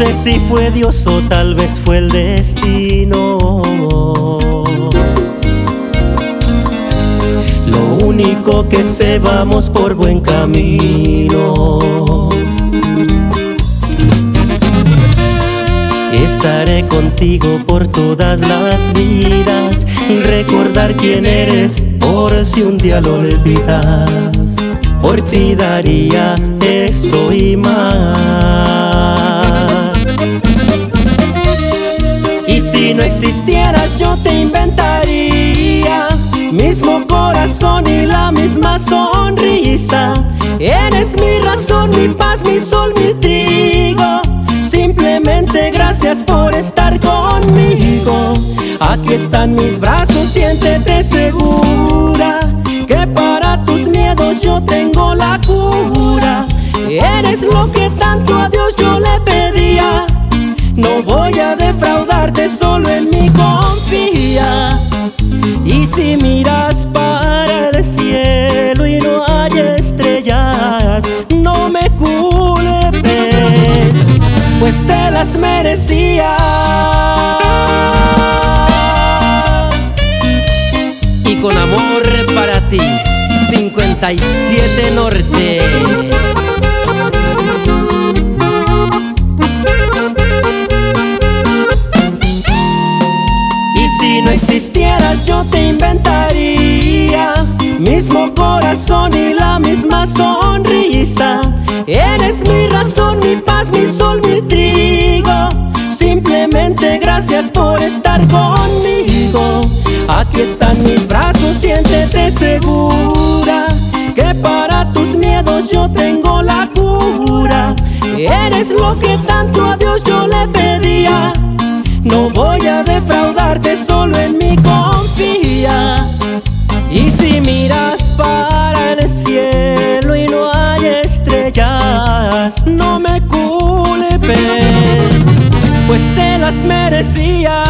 Sé si fue Dios o tal vez fue el destino. Lo único que sé, vamos por buen camino. Estaré contigo por todas las vidas. Recordar quién eres por si un día lo olvidas. Por ti daría eso y más. No existieras yo te inventaría. Mismo corazón y la misma sonrisa. Eres mi razón, mi paz, mi sol, mi trigo. Simplemente gracias por estar conmigo. Aquí están mis brazos, siéntete segura. Que para tus miedos yo tengo la cura. Eres lo que tanto a Dios yo le pedía. No voy a solo en mí confía. Y si miras para el cielo y no hay estrellas, no me culpes, pues te las merecías. Y con amor para ti, 57 Norte. Mismo corazón y la misma sonrisa. Eres mi razón, mi paz, mi sol, mi trigo. Simplemente gracias por estar conmigo. Aquí están mis brazos, siéntete segura. Que para tus miedos yo tengo la cura. Eres lo que tanto a Dios yo le pedía. No voy a defraudarte, solo en mí confía. No me culpes, pues te las merecía.